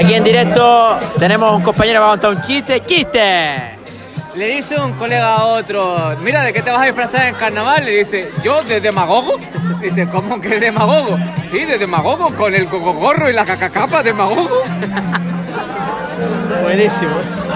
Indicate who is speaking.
Speaker 1: Aquí en directo tenemos un compañero que va a contar un chiste. ¡Chiste!
Speaker 2: Le dice un colega a otro, mira, ¿de qué te vas a disfrazar en carnaval? Le dice, ¿yo de demagogo? Dice, ¿cómo que demagogo? Sí, de demagogo, con el gorro y la cacacapa demagogo.
Speaker 1: Buenísimo.